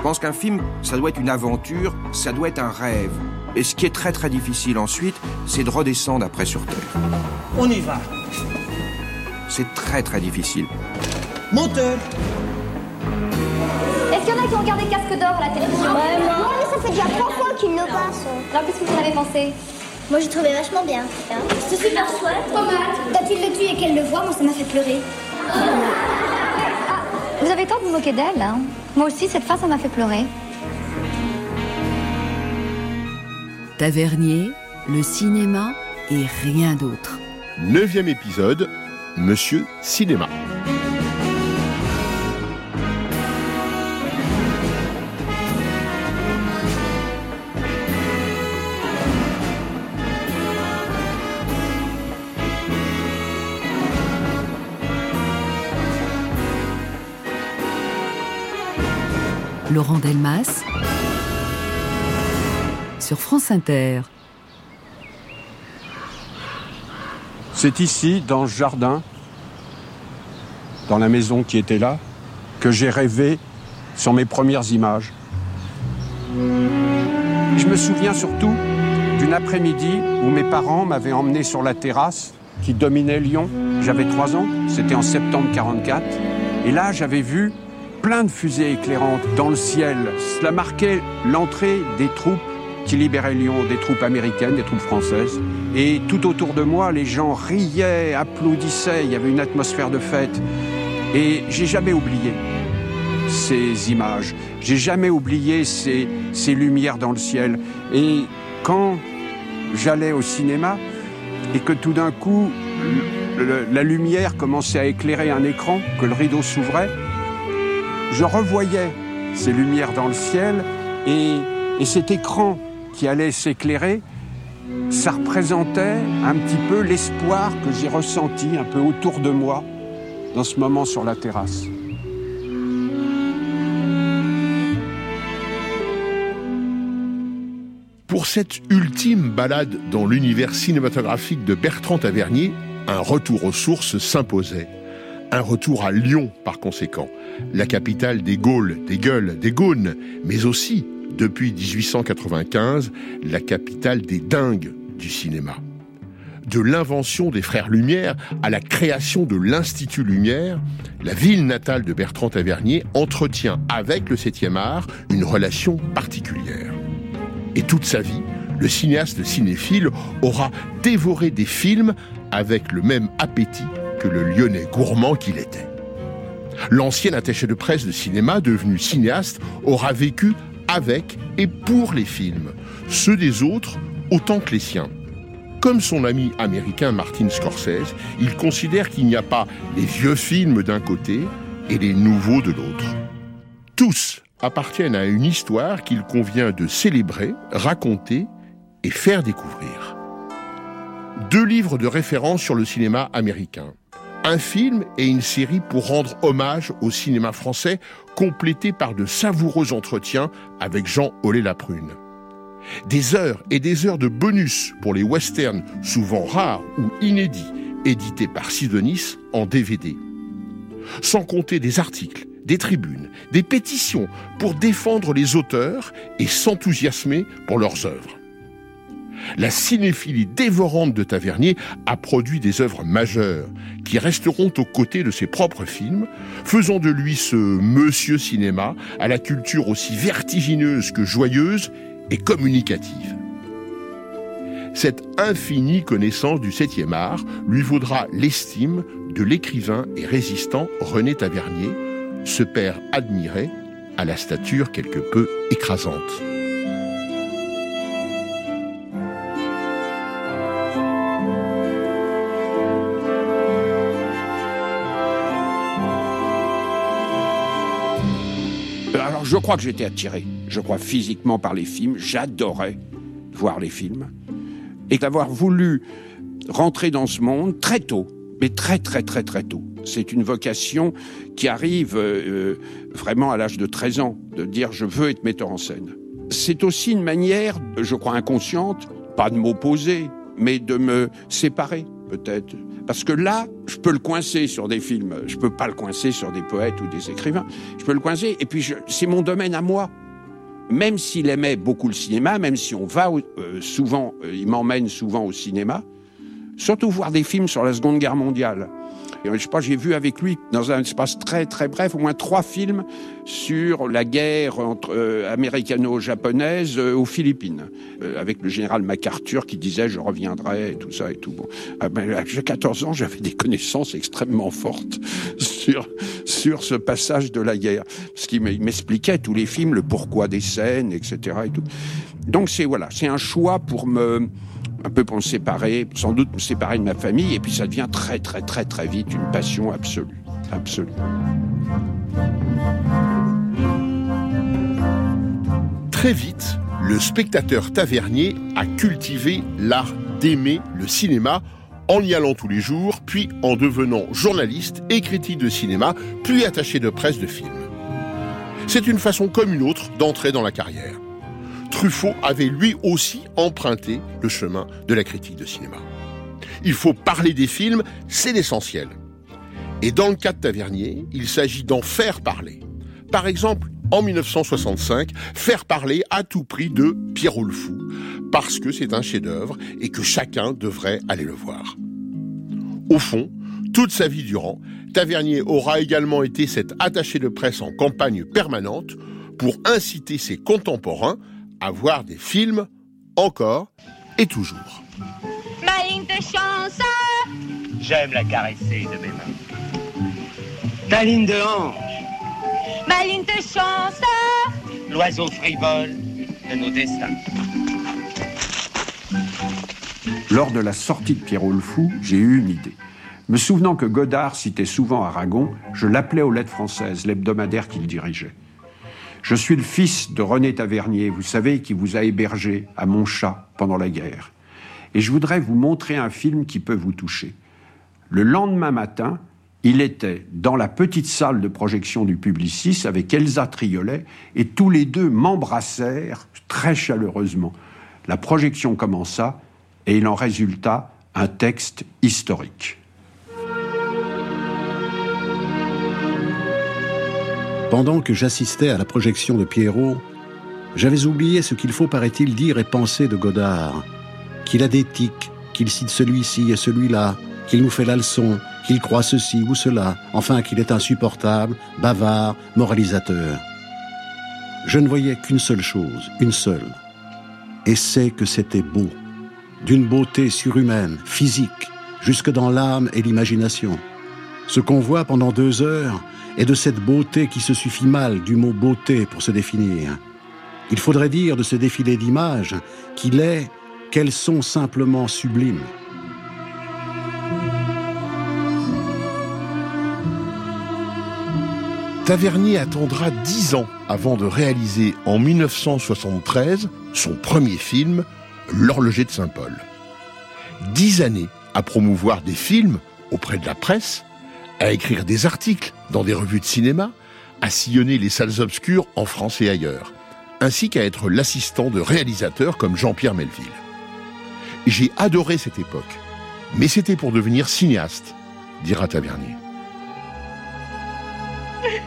Je pense qu'un film, ça doit être une aventure, ça doit être un rêve. Et ce qui est très très difficile ensuite, c'est de redescendre après sur Terre. On y va. C'est très très difficile. Moteur Est-ce qu'il y en a qui ont regardé Casque d'or à la télévision Ouais, mais ça fait déjà trois fois qu'il le passe. Alors qu'est-ce que vous en avez pensé Moi, j'ai trouvé vachement bien. C'est super chouette. Tomate. Quand il le tue et qu'elle le voit, moi, ça m'a fait pleurer. Vous avez tort de vous moquer d'elle. Hein. Moi aussi, cette fin, ça m'a fait pleurer. Tavernier, le cinéma et rien d'autre. Neuvième épisode, Monsieur Cinéma. Laurent Delmas sur France Inter. C'est ici, dans ce jardin, dans la maison qui était là, que j'ai rêvé sur mes premières images. Je me souviens surtout d'une après-midi où mes parents m'avaient emmené sur la terrasse qui dominait Lyon. J'avais trois ans, c'était en septembre 44. Et là, j'avais vu plein de fusées éclairantes dans le ciel. Cela marquait l'entrée des troupes qui libéraient Lyon, des troupes américaines, des troupes françaises. Et tout autour de moi, les gens riaient, applaudissaient, il y avait une atmosphère de fête. Et j'ai jamais oublié ces images, j'ai jamais oublié ces, lumières dans le ciel. Et quand j'allais au cinéma et que tout d'un coup, la lumière commençait à éclairer un écran, que le rideau s'ouvrait, je revoyais ces lumières dans le ciel et, et cet écran qui allait s'éclairer, ça représentait un petit peu l'espoir que j'ai ressenti un peu autour de moi dans ce moment sur la terrasse. Pour cette ultime balade dans l'univers cinématographique de Bertrand Tavernier, un retour aux sources s'imposait. Un retour à Lyon, par conséquent, la capitale des Gaules, des Gueules, des Gaunes, mais aussi, depuis 1895, la capitale des dingues du cinéma. De l'invention des frères Lumière à la création de l'Institut Lumière, la ville natale de Bertrand Tavernier entretient avec le 7e art une relation particulière. Et toute sa vie, le cinéaste cinéphile aura dévoré des films avec le même appétit que le lyonnais gourmand qu'il était. L'ancien attaché de presse de cinéma, devenu cinéaste, aura vécu avec et pour les films, ceux des autres autant que les siens. Comme son ami américain Martin Scorsese, il considère qu'il n'y a pas les vieux films d'un côté et les nouveaux de l'autre. Tous appartiennent à une histoire qu'il convient de célébrer, raconter et faire découvrir. Deux livres de référence sur le cinéma américain. Un film et une série pour rendre hommage au cinéma français, complétés par de savoureux entretiens avec Jean Ollet-Laprune. Des heures et des heures de bonus pour les westerns, souvent rares ou inédits, édités par Sidonis en DVD. Sans compter des articles, des tribunes, des pétitions pour défendre les auteurs et s'enthousiasmer pour leurs œuvres. La cinéphilie dévorante de Tavernier a produit des œuvres majeures qui resteront aux côtés de ses propres films, faisant de lui ce monsieur cinéma à la culture aussi vertigineuse que joyeuse et communicative. Cette infinie connaissance du 7e art lui vaudra l'estime de l'écrivain et résistant René Tavernier, ce père admiré à la stature quelque peu écrasante. Je crois que j'étais attiré, je crois physiquement par les films, j'adorais voir les films, et d'avoir voulu rentrer dans ce monde très tôt, mais très très très très tôt. C'est une vocation qui arrive euh, vraiment à l'âge de 13 ans, de dire je veux être metteur en scène. C'est aussi une manière, je crois inconsciente, pas de m'opposer, mais de me séparer peut-être. Parce que là, je peux le coincer sur des films. Je peux pas le coincer sur des poètes ou des écrivains. Je peux le coincer. Et puis, c'est mon domaine à moi. Même s'il aimait beaucoup le cinéma, même si on va euh, souvent, euh, il m'emmène souvent au cinéma, surtout voir des films sur la Seconde Guerre mondiale. Je sais pas, j'ai vu avec lui, dans un espace très très bref, au moins trois films sur la guerre entre euh, américano-japonaise euh, aux Philippines, euh, avec le général MacArthur qui disait je reviendrai et tout ça et tout. Bon, ah ben, j'ai 14 ans, j'avais des connaissances extrêmement fortes sur sur ce passage de la guerre, parce qu'il m'expliquait tous les films, le pourquoi des scènes, etc. Et tout. Donc c'est voilà, c'est un choix pour me un peu pour me séparer, sans doute me séparer de ma famille, et puis ça devient très très très très vite une passion absolue, absolue. Très vite, le spectateur tavernier a cultivé l'art d'aimer le cinéma en y allant tous les jours, puis en devenant journaliste et critique de cinéma, puis attaché de presse de films. C'est une façon comme une autre d'entrer dans la carrière. Truffaut avait lui aussi emprunté le chemin de la critique de cinéma. Il faut parler des films, c'est l'essentiel. Et dans le cas de Tavernier, il s'agit d'en faire parler. Par exemple, en 1965, faire parler à tout prix de Pierrot le Fou, parce que c'est un chef-d'œuvre et que chacun devrait aller le voir. Au fond, toute sa vie durant, Tavernier aura également été cet attaché de presse en campagne permanente pour inciter ses contemporains à voir des films encore et toujours. Ma ligne de chance J'aime la caresser de mes mains. Ta ligne de hanche Ma ligne de chance L'oiseau frivole de nos destins. Lors de la sortie de Pierrot le Fou, j'ai eu une idée. Me souvenant que Godard citait souvent Aragon, je l'appelais aux lettres françaises, l'hebdomadaire qu'il dirigeait. Je suis le fils de René Tavernier, vous savez, qui vous a hébergé à Montchat pendant la guerre. Et je voudrais vous montrer un film qui peut vous toucher. Le lendemain matin, il était dans la petite salle de projection du Publicis avec Elsa Triolet et tous les deux m'embrassèrent très chaleureusement. La projection commença et il en résulta un texte historique. Pendant que j'assistais à la projection de Pierrot, j'avais oublié ce qu'il faut, paraît-il, dire et penser de Godard. Qu'il a des tics, qu'il cite celui-ci et celui-là, qu'il nous fait la leçon, qu'il croit ceci ou cela, enfin qu'il est insupportable, bavard, moralisateur. Je ne voyais qu'une seule chose, une seule. Et c'est que c'était beau, d'une beauté surhumaine, physique, jusque dans l'âme et l'imagination. Ce qu'on voit pendant deux heures, et de cette beauté qui se suffit mal du mot beauté pour se définir. Il faudrait dire de ce défilé d'images qu'il est qu'elles sont simplement sublimes. Tavernier attendra dix ans avant de réaliser en 1973 son premier film, L'horloger de Saint-Paul. Dix années à promouvoir des films auprès de la presse à écrire des articles dans des revues de cinéma, à sillonner les salles obscures en France et ailleurs, ainsi qu'à être l'assistant de réalisateurs comme Jean-Pierre Melville. J'ai adoré cette époque, mais c'était pour devenir cinéaste, dira Tavernier.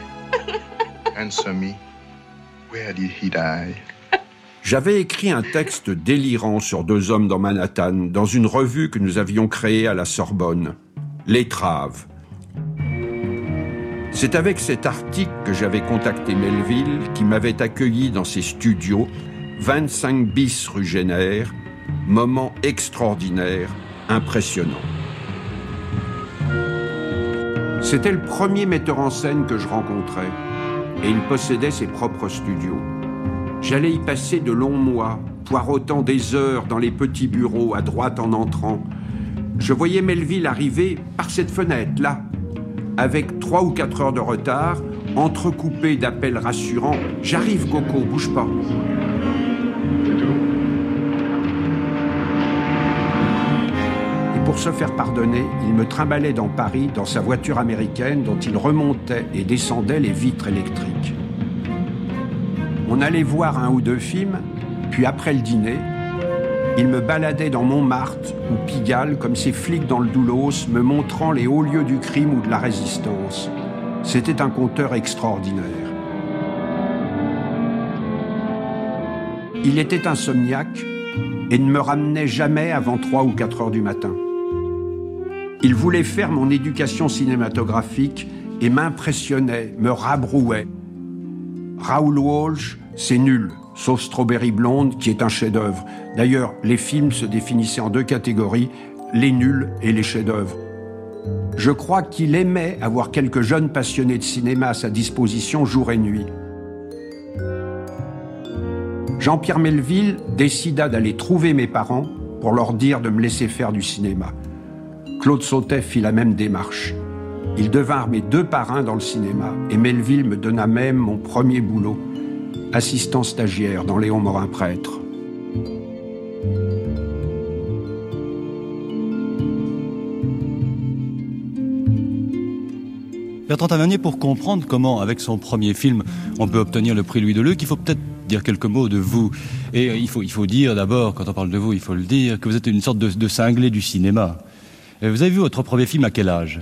J'avais écrit un texte délirant sur deux hommes dans Manhattan, dans une revue que nous avions créée à la Sorbonne, L'étrave, c'est avec cet article que j'avais contacté Melville, qui m'avait accueilli dans ses studios, 25 bis rue Génère, moment extraordinaire, impressionnant. C'était le premier metteur en scène que je rencontrais, et il possédait ses propres studios. J'allais y passer de longs mois, poireautant des heures dans les petits bureaux à droite en entrant. Je voyais Melville arriver par cette fenêtre, là, avec trois ou quatre heures de retard, entrecoupé d'appels rassurants J'arrive, Coco, bouge pas. Et pour se faire pardonner, il me trimballait dans Paris dans sa voiture américaine dont il remontait et descendait les vitres électriques. On allait voir un ou deux films, puis après le dîner, Il me baladait dans Montmartre ou Pigalle comme ces flics dans le Doulos, me montrant les hauts lieux du crime ou de la résistance. C'était un conteur extraordinaire. Il était insomniaque et ne me ramenait jamais avant 3 ou 4 heures du matin. Il voulait faire mon éducation cinématographique et m'impressionnait, me rabrouait. Raoul Walsh, c'est nul, sauf Strawberry Blonde, qui est un chef-d'œuvre. D'ailleurs, les films se définissaient en deux catégories, les nuls et les chefs-d'œuvre. Je crois qu'il aimait avoir quelques jeunes passionnés de cinéma à sa disposition jour et nuit. Jean-Pierre Melville décida d'aller trouver mes parents pour leur dire de me laisser faire du cinéma. Claude Sautet fit la même démarche. Ils devinrent mes deux parrains dans le cinéma et Melville me donna même mon premier boulot, assistant stagiaire dans Léon Morin Prêtre. Bertrand Tavernier, pour comprendre comment, avec son premier film, on peut obtenir le prix Louis Deleuze, il faut peut-être dire quelques mots de vous. Et euh, il faut, il faut dire d'abord, quand on parle de vous, il faut le dire, que vous êtes une sorte de, de cinglé du cinéma. Et vous avez vu votre premier film à quel âge?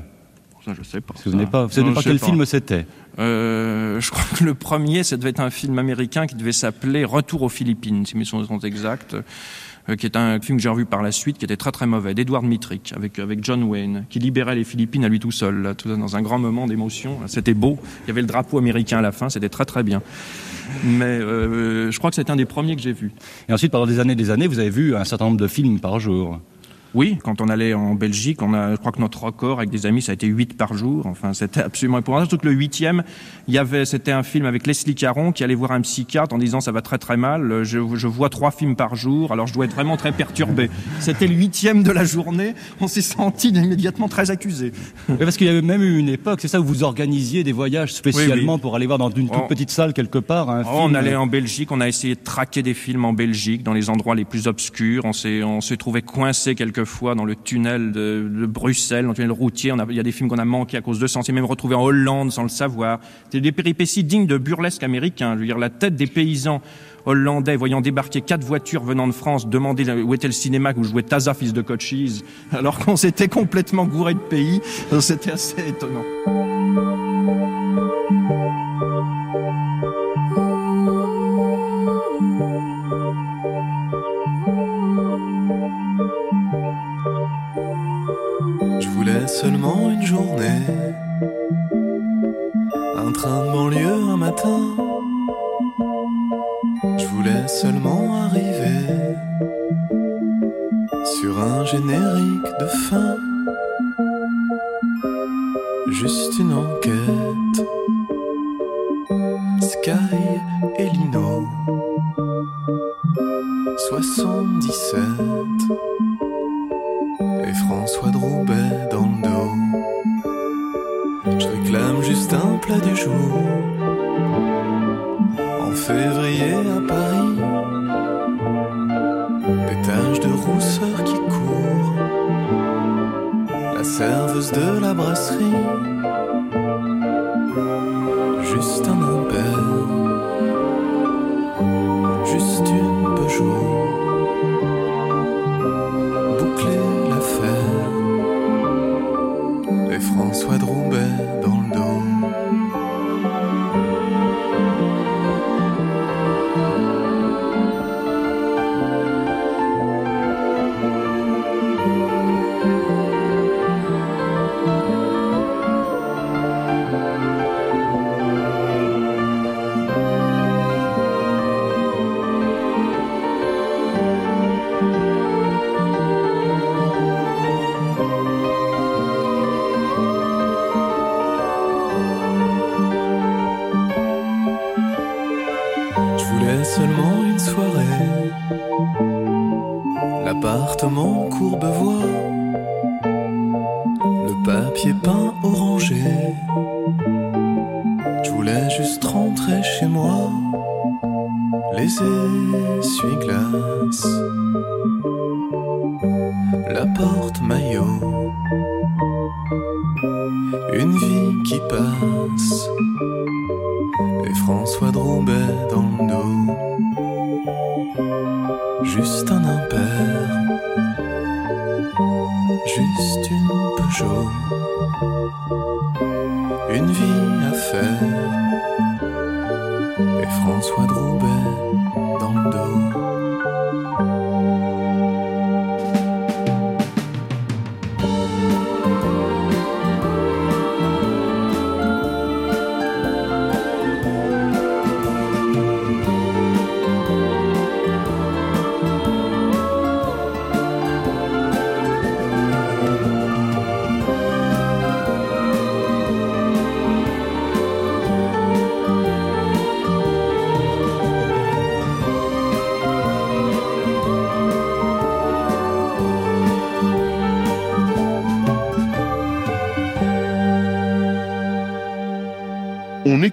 Ça, je sais pas. Vous ne pas, vous savez pas quel film c'était euh, Je crois que le premier, ça devait être un film américain qui devait s'appeler Retour aux Philippines, si mes souvenirs sont exacts. Euh, qui est un film que j'ai revu par la suite, qui était très très mauvais, d'Edward Mitrick, avec, avec John Wayne, qui libérait les Philippines à lui tout seul, là, tout, dans un grand moment d'émotion. C'était beau, il y avait le drapeau américain à la fin, c'était très très bien. Mais euh, je crois que c'était un des premiers que j'ai vu. Et ensuite, pendant des années des années, vous avez vu un certain nombre de films par jour oui, quand on allait en Belgique, on a, je crois que notre record avec des amis, ça a été 8 par jour. Enfin, c'était absolument épouvantable. Surtout que le huitième, il y avait, c'était un film avec Leslie Caron qui allait voir un psychiatre en disant ça va très très mal. Je, je vois trois films par jour, alors je dois être vraiment très perturbé. C'était le huitième de la journée. On s'est senti immédiatement très accusé. parce qu'il y avait même eu une époque, c'est ça où vous organisiez des voyages spécialement pour aller voir dans une toute petite salle quelque part. Un oh, On allait en Belgique, on a essayé de traquer des films en Belgique, dans les endroits les plus obscurs. On s'est, on s'est trouvé coincé quelque fois dans le tunnel de, Bruxelles, dans le tunnel routier. il y a des films qu'on a manqués à cause de ça. On s'est même retrouvé en Hollande sans le savoir. C'était des péripéties dignes de burlesque américain. Je veux dire, la tête des paysans hollandais voyant débarquer quatre voitures venant de France, demander où était le cinéma où jouait Taza, fils de Cochise, alors qu'on s'était complètement gouré de pays. C'était assez étonnant. Un train de banlieue un matin. Je voulais seulement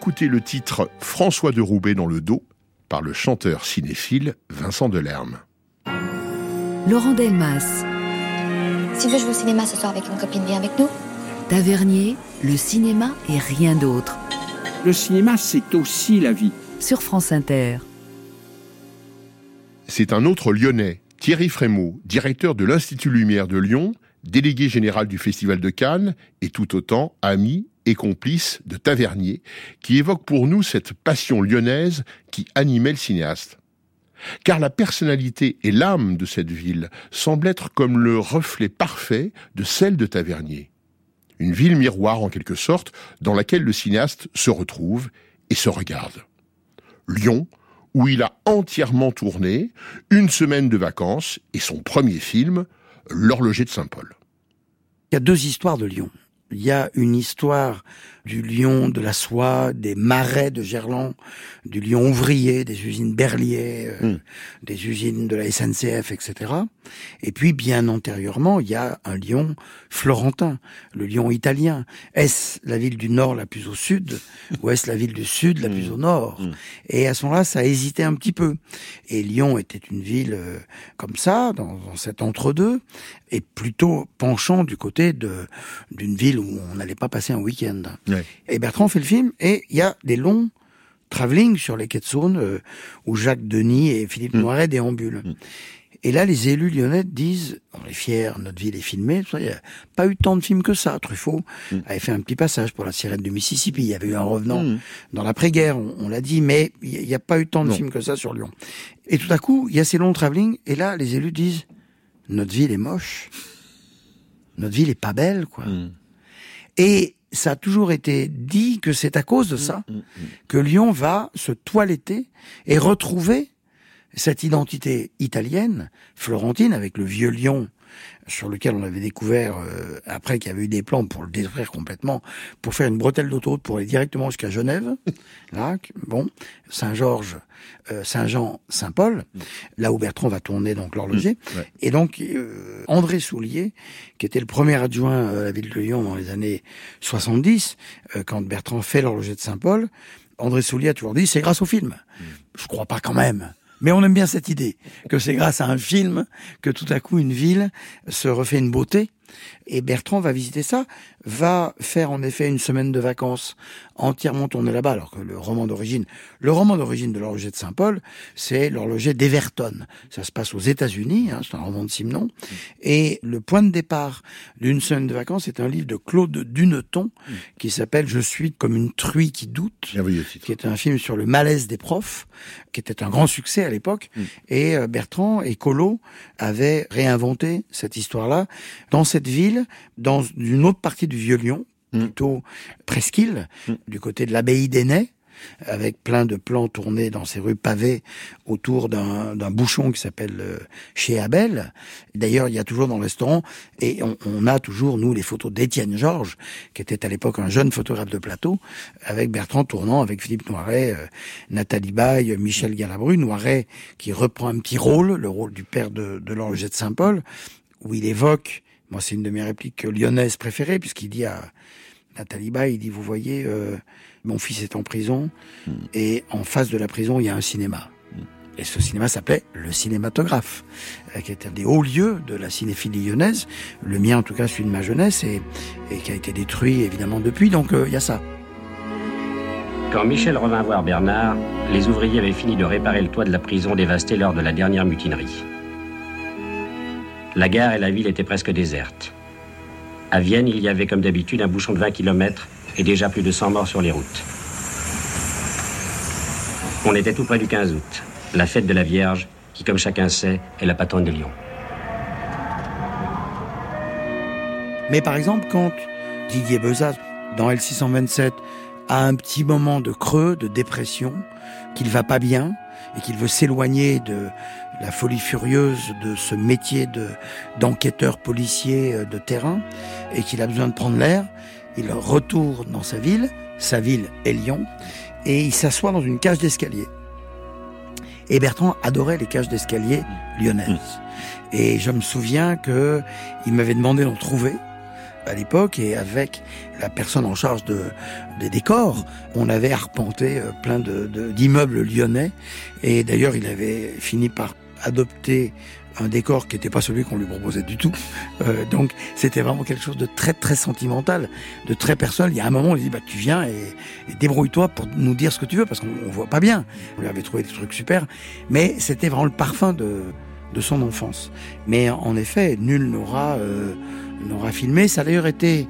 On écoutait le titre François de Roubaix dans le dos par le chanteur cinéphile Vincent Delerme. Laurent Delmas, Si tu veux jouer au cinéma ce soir avec une copine, viens avec nous. Tavernier, le cinéma et rien d'autre. Le cinéma, c'est aussi la vie. Sur France Inter. C'est un autre Lyonnais, Thierry Frémaux, directeur de l'Institut Lumière de Lyon, délégué général du Festival de Cannes et tout autant ami et complice de Tavernier, qui évoque pour nous cette passion lyonnaise qui animait le cinéaste. Car la personnalité et l'âme de cette ville semblent être comme le reflet parfait de celle de Tavernier. Une ville miroir en quelque sorte, dans laquelle le cinéaste se retrouve et se regarde. Lyon, où il a entièrement tourné, une semaine de vacances et son premier film, L'horloger de Saint-Paul. Il y a deux histoires de Lyon. Il y a une histoire du lion de la soie, des marais de Gerland, du lion ouvrier, des usines Berlier, euh, Hmm. des usines de la SNCF, etc. Et puis, bien antérieurement, il y a un lion florentin, le lion italien. Est-ce la ville du nord la plus au sud, ou est-ce la ville du sud la plus au nord Et à ce moment-là, ça a hésité un petit peu. Et Lyon était une ville euh, comme ça, dans, dans cet entre-deux, et plutôt penchant du côté de d'une ville où on n'allait pas passer un week-end. Et Bertrand fait le film, et il y a des longs travelling sur les quais de Saône, euh, où Jacques Denis et Philippe Noiret déambulent. Et là, les élus lyonnais disent, on est fiers, notre ville est filmée, il n'y a pas eu tant de films que ça. Truffaut avait fait un petit passage pour la sirène du Mississippi, il y avait eu un revenant dans l'après-guerre, on, on l'a dit, mais il n'y a pas eu tant de Non. films que ça sur Lyon. Et tout à coup, il y a ces longs travelling, et là, les élus disent, notre ville est moche, notre ville est pas belle, quoi. Et ça a toujours été dit que c'est à cause de ça que Lyon va se toiletter et retrouver cette identité italienne, florentine, avec le vieux Lyon sur lequel on avait découvert euh, après qu'il y avait eu des plans pour le détruire complètement, pour faire une bretelle d'autoroute pour aller directement jusqu'à Genève, là, bon, Saint-Georges, euh, Saint-Jean, Saint-Paul, là où Bertrand va tourner donc l'horloger, ouais. et donc euh, André Soulier, qui était le premier adjoint à la ville de Lyon dans les années 70, euh, quand Bertrand fait l'horloger de Saint-Paul, André Soulier a toujours dit c'est grâce au film. Je crois pas quand même. Mais on aime bien cette idée que c'est grâce à un film que tout à coup une ville se refait une beauté. Et Bertrand va visiter ça, va faire en effet une semaine de vacances entièrement tournée là-bas, alors que le roman d'origine, le roman d'origine de l'horloger de Saint-Paul, c'est l'horloger d'Everton. Ça se passe aux États-Unis, hein, c'est un roman de Simenon. Et le point de départ d'une semaine de vacances est un livre de Claude Duneton qui s'appelle Je suis comme une truie qui doute, qui est un film sur le malaise des profs, qui était un grand succès à l'époque. Et euh, Bertrand et Collot avaient réinventé cette histoire-là dans cette ville, dans une autre partie du Vieux-Lyon, plutôt presqu'île, du côté de l'abbaye d'Ainay, avec plein de plans tournés dans ces rues pavées autour d'un bouchon qui s'appelle euh, chez Abel. D'ailleurs, il y a toujours dans le restaurant, et on, on a toujours, nous, les photos d'Étienne Georges, qui était à l'époque un jeune photographe de plateau, avec Bertrand tournant, avec Philippe Noiret, euh, Nathalie Baye, Michel Galabru, Noiret qui reprend un petit rôle, le rôle du père de, de de Saint-Paul, où il évoque, moi c'est une de mes répliques lyonnaises préférées, puisqu'il dit à Nathalie Baye, il dit, vous voyez, euh, mon fils est en prison, et en face de la prison, il y a un cinéma. Et ce cinéma s'appelait le cinématographe, euh, qui était un des hauts lieux de la cinéphilie lyonnaise, le mien en tout cas celui de ma jeunesse, et, et qui a été détruit évidemment depuis, donc euh, il y a ça. Quand Michel revint voir Bernard, les ouvriers avaient fini de réparer le toit de la prison dévastée lors de la dernière mutinerie. La gare et la ville étaient presque désertes. À Vienne, il y avait comme d'habitude un bouchon de 20 km et déjà plus de 100 morts sur les routes. On était tout près du 15 août, la fête de la Vierge, qui, comme chacun sait, est la patronne de Lyon. Mais par exemple, quand Didier Bezat, dans L627, a un petit moment de creux, de dépression, qu'il va pas bien et qu'il veut s'éloigner de la folie furieuse de ce métier de d'enquêteur policier euh, de terrain et qu'il a besoin de prendre l'air, il retourne dans sa ville, sa ville est Lyon, et il s'assoit dans une cage d'escalier. Et Bertrand adorait les cages d'escalier lyonnaises. Et je me souviens que il m'avait demandé d'en trouver à l'époque et avec la personne en charge de, des décors, on avait arpenté euh, plein de, d'immeubles lyonnais et d'ailleurs il avait fini par adopter un décor qui n'était pas celui qu'on lui proposait du tout. Euh, donc c'était vraiment quelque chose de très très sentimental, de très personnel. Il y a un moment, on lui dit bah tu viens et, et débrouille-toi pour nous dire ce que tu veux parce qu'on voit pas bien. On lui avait trouvé des trucs super, mais c'était vraiment le parfum de de son enfance. Mais en effet, nul n'aura euh, n'aura filmé. Ça a d'ailleurs été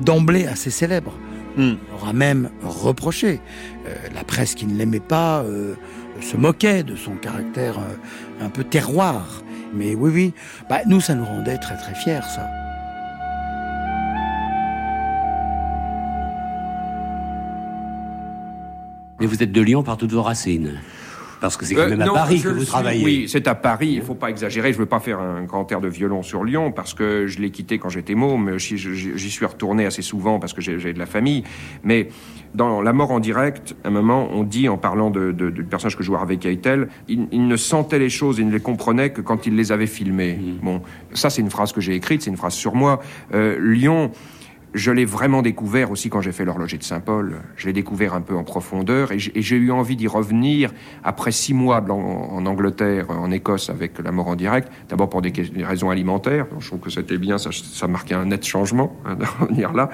d'emblée assez célèbre. Hmm. On aura même reproché. Euh, la presse qui ne l'aimait pas euh, se moquait de son caractère euh, un peu terroir. Mais oui, oui, bah, nous, ça nous rendait très très fiers, ça. Mais vous êtes de Lyon par toutes vos racines parce que c'est quand Euh, même à Paris que vous suis, travaillez. Oui, c'est à Paris. Il faut pas exagérer. Je veux pas faire un grand air de violon sur Lyon parce que je l'ai quitté quand j'étais môme. mais J'y suis retourné assez souvent parce que j'ai de la famille. Mais dans La mort en direct, à un moment, on dit en parlant de, de- du personnage que joue Harvey Keitel, il, il ne sentait les choses, il ne les comprenait que quand il les avait filmées. Bon, ça c'est une phrase que j'ai écrite, c'est une phrase sur moi. Euh, Lyon. Je l'ai vraiment découvert aussi quand j'ai fait l'horloger de Saint-Paul. Je l'ai découvert un peu en profondeur et j'ai eu envie d'y revenir après six mois en, Angleterre, en Écosse avec la mort en direct. D'abord pour des, raisons alimentaires. Je trouve que c'était bien, ça, ça marquait un net changement hein, de revenir là.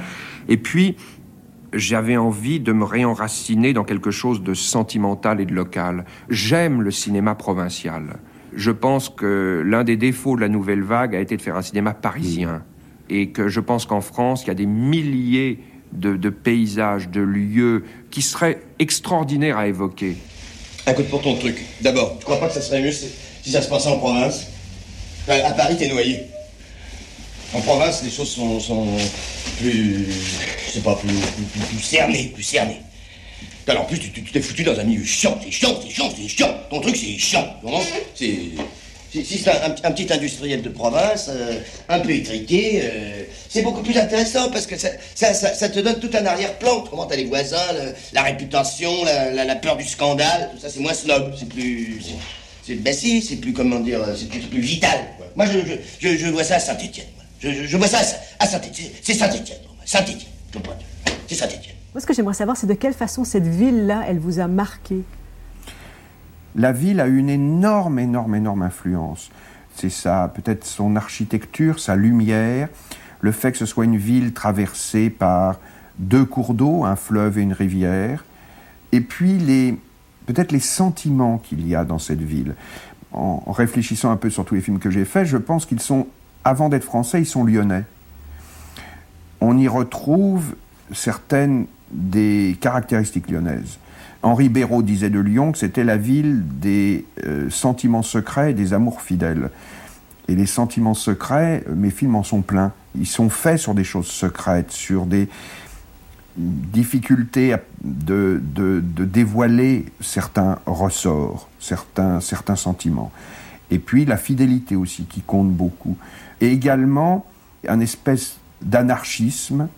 Et puis j'avais envie de me réenraciner dans quelque chose de sentimental et de local. J'aime le cinéma provincial. Je pense que l'un des défauts de la nouvelle vague a été de faire un cinéma parisien. Et que je pense qu'en France, il y a des milliers de, paysages, de lieux qui seraient extraordinaires à évoquer. Écoute, pour ton truc, d'abord, tu crois pas que ça serait mieux si, ça se passait en province? À Paris, t'es noyé. En province, les choses sont, plus. Je sais pas, plus, cernées, plus cernées. Alors, en plus, tu t'es foutu dans un milieu chiant, c'est chiant, c'est chiant, c'est chiant. Ton truc, c'est chiant, C'est. Si, c'est un, petit industriel de province, euh, un peu étriqué, euh, c'est beaucoup plus intéressant parce que ça, te donne tout un arrière-plan. Comment t'as les voisins, la réputation, la, peur du scandale, tout ça, c'est moins snob, c'est plus. c'est- si, c'est plus, comment dire, c'est plus, vital. Moi, je, vois ça à Saint-Étienne. Je, je, vois ça à Saint-Étienne. C'est Saint-Étienne. Saint-Étienne. C'est Saint-Étienne. Moi, ce que j'aimerais savoir, c'est de quelle façon cette ville-là, elle vous a marqué? La ville a une énorme, énorme, énorme influence. C'est ça, peut-être son architecture, sa lumière, le fait que ce soit une ville traversée par deux cours d'eau, un fleuve et une rivière, et puis les, peut-être les sentiments qu'il y a dans cette ville. En, en réfléchissant un peu sur tous les films que j'ai faits, je pense qu'ils sont, avant d'être français, ils sont lyonnais. On y retrouve certaines des caractéristiques lyonnaises. Henri Béraud disait de Lyon que c'était la ville des euh, sentiments secrets et des amours fidèles. Et les sentiments secrets, euh, mes films en sont pleins. Ils sont faits sur des choses secrètes, sur des difficultés de dévoiler certains ressorts, certains, certains sentiments. Et puis la fidélité aussi qui compte beaucoup. Et également un espèce d'anarchisme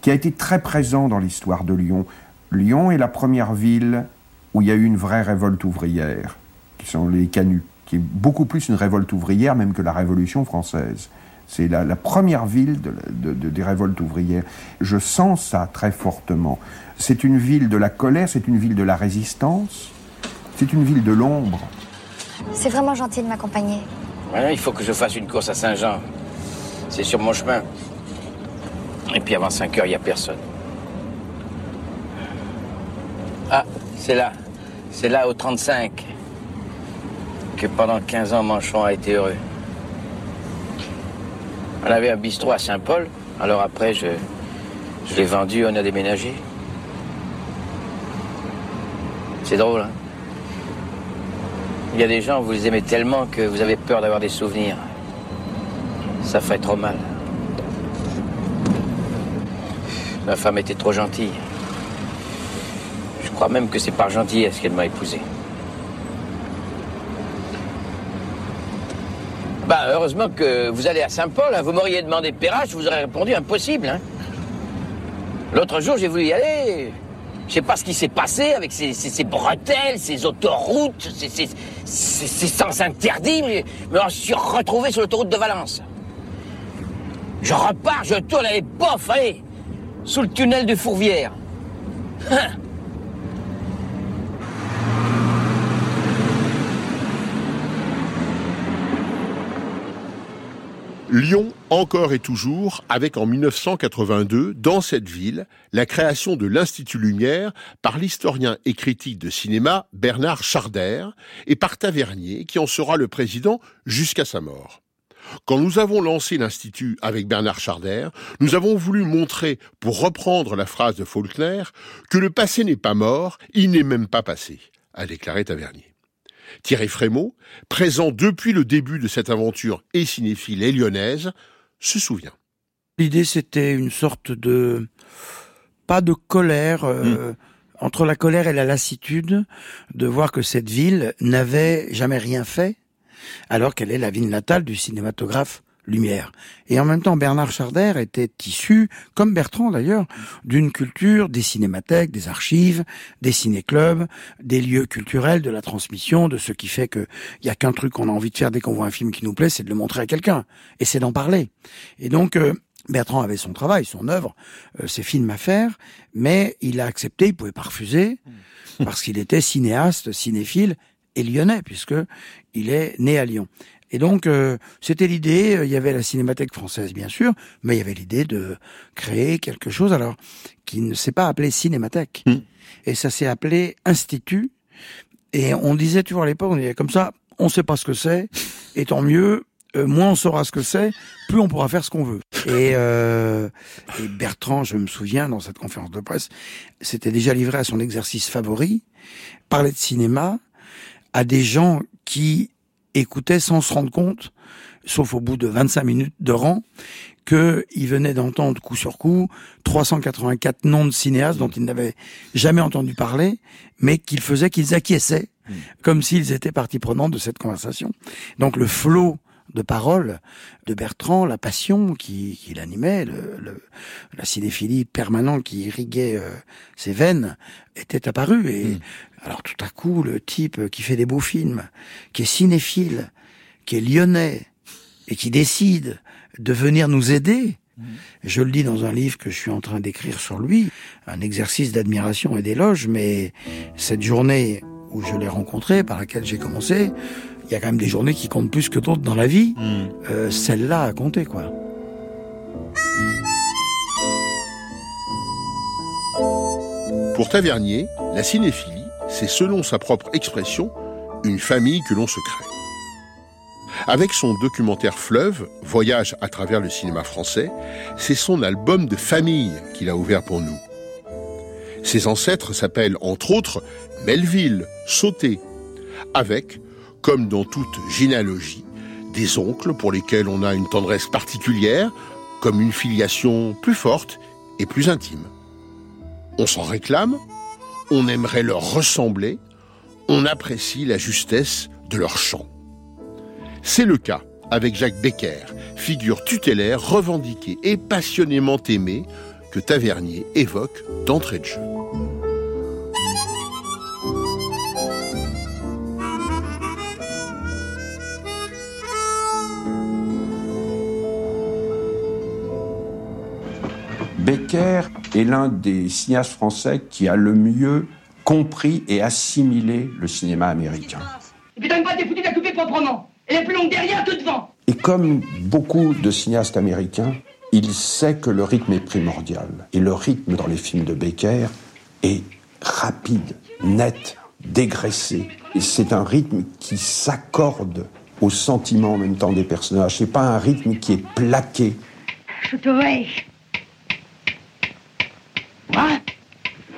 qui a été très présent dans l'histoire de Lyon. Lyon est la première ville où il y a eu une vraie révolte ouvrière, qui sont les canuts, qui est beaucoup plus une révolte ouvrière même que la Révolution française. C'est la, la première ville de, de- de- des révoltes ouvrières. Je sens ça très fortement. C'est une ville de la colère, c'est une ville de la résistance, c'est une ville de l'ombre. C'est vraiment gentil de m'accompagner. Ouais, il faut que je fasse une course à Saint-Jean. C'est sur mon chemin. Et puis avant 5 heures, il n'y a personne. Ah, c'est là. C'est là, au 35, que pendant 15 ans, Manchon a été heureux. On avait un bistrot à Saint-Paul, alors après, je, je l'ai vendu, on a déménagé. C'est drôle, hein Il y a des gens, vous les aimez tellement que vous avez peur d'avoir des souvenirs. Ça fait trop mal. Ma femme était trop gentille. Crois même que c'est par gentillesse qu'elle m'a épousé. Bah, heureusement que vous allez à Saint-Paul. hein. Vous m'auriez demandé Perrache, vous aurais répondu impossible. hein. L'autre jour, j'ai voulu y aller. Je sais pas ce qui s'est passé avec ces, ces- bretelles, ces autoroutes, ces, sens interdits, mais, mais je suis retrouvé sur l'autoroute de Valence. Je repars, je tourne, allez, pof, allez, sous le tunnel de Fourvière. Lyon encore et toujours, avec en 1982, dans cette ville, la création de l'Institut Lumière par l'historien et critique de cinéma Bernard Charder et par Tavernier, qui en sera le président jusqu'à sa mort. Quand nous avons lancé l'Institut avec Bernard Charder, nous avons voulu montrer, pour reprendre la phrase de Faulkner, que le passé n'est pas mort, il n'est même pas passé, a déclaré Tavernier. Thierry Frémaux, présent depuis le début de cette aventure et cinéphile et lyonnaise, se souvient. L'idée, c'était une sorte de pas de colère euh, entre la colère et la lassitude de voir que cette ville n'avait jamais rien fait, alors qu'elle est la ville natale du cinématographe Lumière. Et en même temps, Bernard Charder était issu, comme Bertrand d'ailleurs, d'une culture des cinémathèques, des archives, des ciné-clubs, des lieux culturels, de la transmission, de ce qui fait que il y a qu'un truc qu'on a envie de faire dès qu'on voit un film qui nous plaît, c'est de le montrer à quelqu'un. Et c'est d'en parler. Et donc, euh, Bertrand avait son travail, son œuvre, euh, ses films à faire, mais il a accepté, il pouvait pas refuser, parce qu'il était cinéaste, cinéphile et lyonnais, puisque il est né à Lyon. Et donc, euh, c'était l'idée, euh, il y avait la Cinémathèque française, bien sûr, mais il y avait l'idée de créer quelque chose, alors, qui ne s'est pas appelé Cinémathèque. Et ça s'est appelé Institut. Et on disait toujours à l'époque, on disait comme ça, on sait pas ce que c'est, et tant mieux, euh, moins on saura ce que c'est, plus on pourra faire ce qu'on veut. Et, euh, et Bertrand, je me souviens, dans cette conférence de presse, s'était déjà livré à son exercice favori, parler de cinéma à des gens qui écoutaient sans se rendre compte, sauf au bout de 25 minutes de rang, qu'ils venaient d'entendre coup sur coup 384 noms de cinéastes dont ils n'avaient jamais entendu parler, mais qu'ils faisaient qu'ils acquiesçaient, comme s'ils étaient partie prenante de cette conversation. Donc le flot de paroles de Bertrand, la passion qui, qui l'animait, le, le- la cinéphilie permanente qui irriguait euh, ses veines, était apparue. Et alors tout à coup, le type qui fait des beaux films, qui est cinéphile, qui est lyonnais, et qui décide de venir nous aider, je le dis dans un livre que je suis en train d'écrire sur lui, un exercice d'admiration et d'éloge, mais cette journée où je l'ai rencontré, par laquelle j'ai commencé, il y a quand même des journées qui comptent plus que d'autres dans la vie. Euh, Celle-là a compté, quoi. Pour Tavernier, la cinéphilie, c'est selon sa propre expression, une famille que l'on se crée. Avec son documentaire Fleuve, Voyage à travers le cinéma français, c'est son album de famille qu'il a ouvert pour nous. Ses ancêtres s'appellent entre autres Melville, Sauté, avec, comme dans toute généalogie, des oncles pour lesquels on a une tendresse particulière, comme une filiation plus forte et plus intime. On s'en réclame, on aimerait leur ressembler, on apprécie la justesse de leur chant. C'est le cas avec Jacques Becker, figure tutélaire revendiquée et passionnément aimée que Tavernier évoque d'entrée de jeu. Becker est l'un des cinéastes français qui a le mieux compris et assimilé le cinéma américain. Et puis à couper proprement. Elle est plus longue derrière que devant. Et comme beaucoup de cinéastes américains, il sait que le rythme est primordial. Et le rythme dans les films de Becker est rapide, net, dégraissé. Et c'est un rythme qui s'accorde au sentiment en même temps des personnages. C'est pas un rythme qui est plaqué. Je te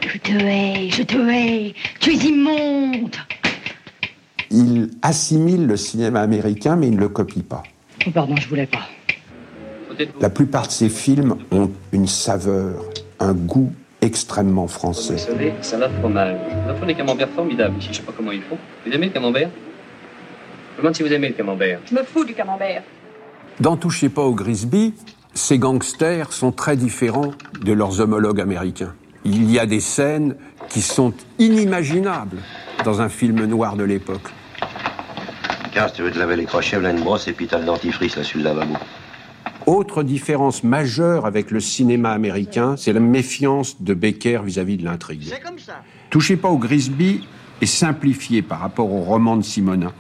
Je te hais, je te hais. Tu es immonde. Il assimile le cinéma américain, mais il ne le copie pas. Oh, pardon, je voulais pas. La plupart de ses films ont une saveur, un goût extrêmement français. Vous savez, salade fromage. Il faut des camemberts formidables ici, je sais pas comment ils font. Vous aimez le camembert? Je me demande si vous aimez le camembert. Je me fous du camembert. Dans Touchez pas au Grisby, ces gangsters sont très différents de leurs homologues américains. Il y a des scènes qui sont inimaginables dans un film noir de l'époque. Tiens, si tu veux te laver les crochets, une brosse et puis t'as le dentifrice là sur le lavabo. Autre différence majeure avec le cinéma américain, c'est la méfiance de Becker vis-à-vis de l'intrigue. C'est comme ça. Touchez pas au Grisby est simplifié par rapport au roman de Simonin.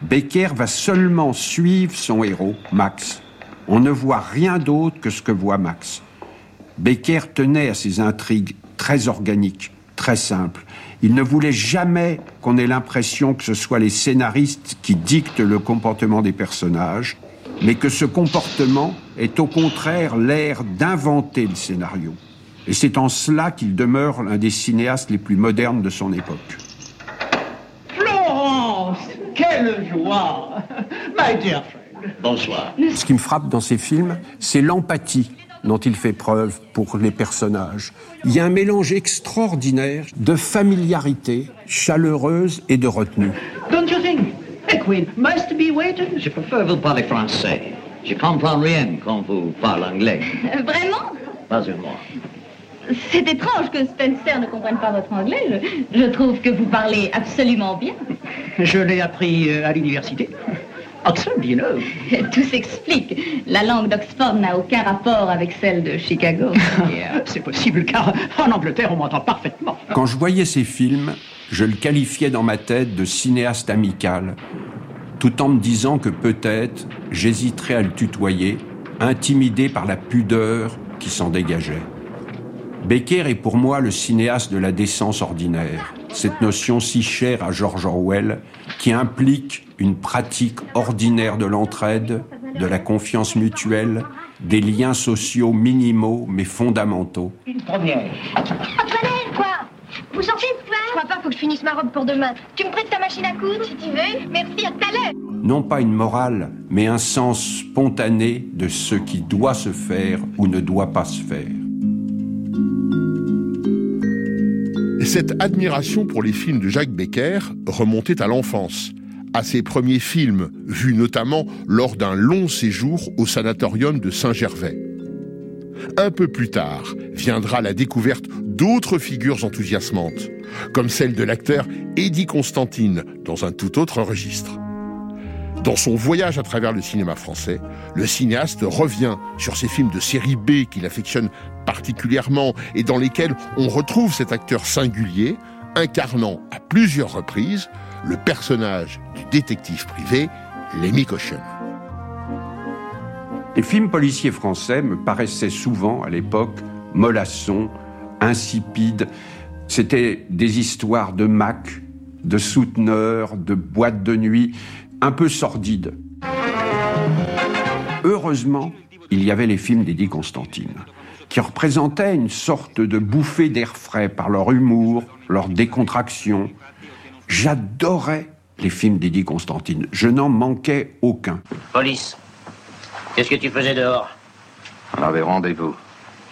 Becker va seulement suivre son héros, Max. On ne voit rien d'autre que ce que voit Max. Becker tenait à ses intrigues très organiques, très simples. Il ne voulait jamais qu'on ait l'impression que ce soit les scénaristes qui dictent le comportement des personnages, mais que ce comportement est au contraire l'air d'inventer le scénario. Et c'est en cela qu'il demeure l'un des cinéastes les plus modernes de son époque. Florence Quelle joie My dear friend. Bonsoir. Ce qui me frappe dans ces films, c'est l'empathie dont il fait preuve pour les personnages. Il y a un mélange extraordinaire de familiarité chaleureuse et de retenue. Don't you think? A queen must be waiting? Je préfère vous parler français. Je comprends rien quand vous parlez anglais. Euh, Vraiment? Pas mot. C'est étrange que Spencer ne comprenne pas votre anglais. Je, je trouve que vous parlez absolument bien. Je l'ai appris euh, à l'université. Oxford, you know. Tout s'explique. La langue d'Oxford n'a aucun rapport avec celle de Chicago. C'est possible car en Angleterre, on m'entend parfaitement. Quand je voyais ces films, je le qualifiais dans ma tête de cinéaste amical, tout en me disant que peut-être j'hésiterais à le tutoyer, intimidé par la pudeur qui s'en dégageait. Becker est pour moi le cinéaste de la décence ordinaire, cette notion si chère à George Orwell, qui implique une pratique ordinaire de l'entraide, de la confiance mutuelle, des liens sociaux minimaux mais fondamentaux. Une première. Antoinette, quoi? Vous sortez de quoi Je crois pas, faut que je finisse ma robe pour demain. Tu me prêtes ta machine à coudre si tu veux? Merci, à tout à l'heure. Non pas une morale, mais un sens spontané de ce qui doit se faire ou ne doit pas se faire. Et cette admiration pour les films de Jacques Becker remontait à l'enfance, à ses premiers films, vus notamment lors d'un long séjour au sanatorium de Saint-Gervais. Un peu plus tard viendra la découverte d'autres figures enthousiasmantes, comme celle de l'acteur Eddie Constantine dans un tout autre registre. Dans son voyage à travers le cinéma français, le cinéaste revient sur ces films de série B qu'il affectionne particulièrement et dans lesquels on retrouve cet acteur singulier incarnant à plusieurs reprises le personnage du détective privé, Lémi Cochon. Les films policiers français me paraissaient souvent, à l'époque, mollassons, insipides. C'était des histoires de mac, de souteneurs, de boîtes de nuit, un peu sordides. Heureusement, il y avait les films d'Eddie Constantine, qui représentaient une sorte de bouffée d'air frais par leur humour, leur décontraction. J'adorais les films d'Eddie Constantine. Je n'en manquais aucun. Police. Qu'est-ce que tu faisais dehors? On avait rendez-vous.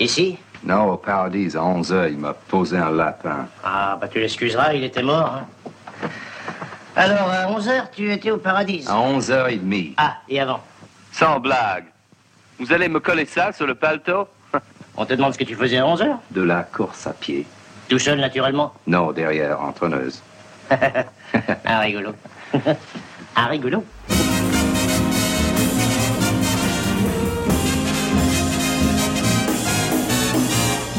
Ici? Non, au paradis, à 11 heures, il m'a posé un lapin. Ah, bah tu l'excuseras, il était mort. hein. Alors, à 11h, tu étais au paradis? À 11h30. Ah, et avant? Sans blague. Vous allez me coller ça sur le paletot On te demande ce que tu faisais à 11h De la course à pied. Tout seul, naturellement? Non, derrière, entraîneuse. Ah, rigolo. ah, rigolo.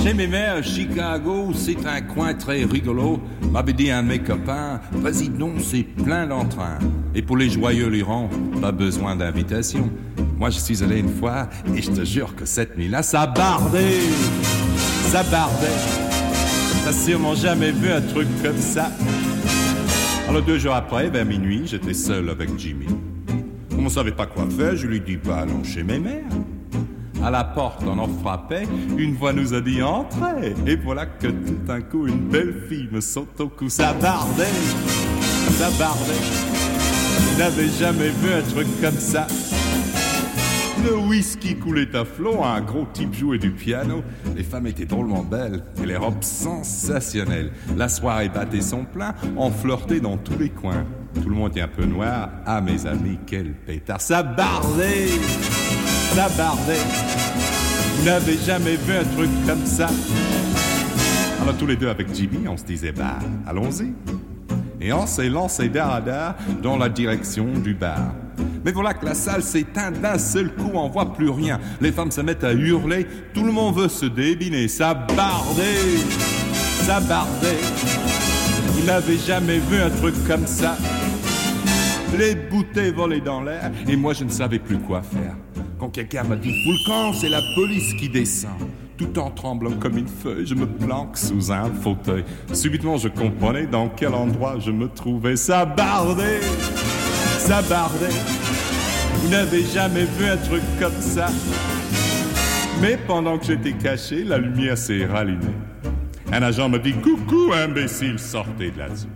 Chez mes mères, Chicago, c'est un coin très rigolo. M'avait dit un de mes copains, vas-y c'est plein d'entrain. Et pour les joyeux lurons, pas besoin d'invitation. Moi, je suis allé une fois, et je te jure que cette nuit-là, ça bardait. Ça bardait. T'as sûrement jamais vu un truc comme ça. Alors deux jours après, vers minuit, j'étais seul avec Jimmy. On ne savait pas quoi faire, je lui dis bah allons chez mes mères. À la porte, on en frappait, une voix nous a dit entrez. Et voilà que tout d'un coup, une belle fille me saute au cou. Ça bardait, ça bardait. Je n'avais jamais vu un truc comme ça. Le whisky coulait à flot, un gros type jouait du piano. Les femmes étaient drôlement belles et les robes sensationnelles. La soirée battait son plein, on flirtait dans tous les coins. Tout le monde est un peu noir. Ah, mes amis, quel pétard. Ça bardait, ça bardait. Vous n'avez jamais vu un truc comme ça. Alors, tous les deux avec Jimmy, on se disait, bah, allons-y. Et on s'est lancé d'art dans la direction du bar. Mais voilà que la salle s'éteint d'un seul coup, on voit plus rien. Les femmes se mettent à hurler, tout le monde veut se débiner. Ça bardait. Vous n'avez jamais vu un truc comme ça. Les bouteilles volaient dans l'air et moi je ne savais plus quoi faire. Quand quelqu'un m'a dit Foulcan, c'est la police qui descend? Tout en tremblant comme une feuille, je me planque sous un fauteuil. Subitement, je comprenais dans quel endroit je me trouvais. Ça bardait, Vous n'avez jamais vu un truc comme ça. Mais pendant que j'étais caché, la lumière s'est rallumée. Un agent me dit Coucou, imbécile, sortez de là-dessus.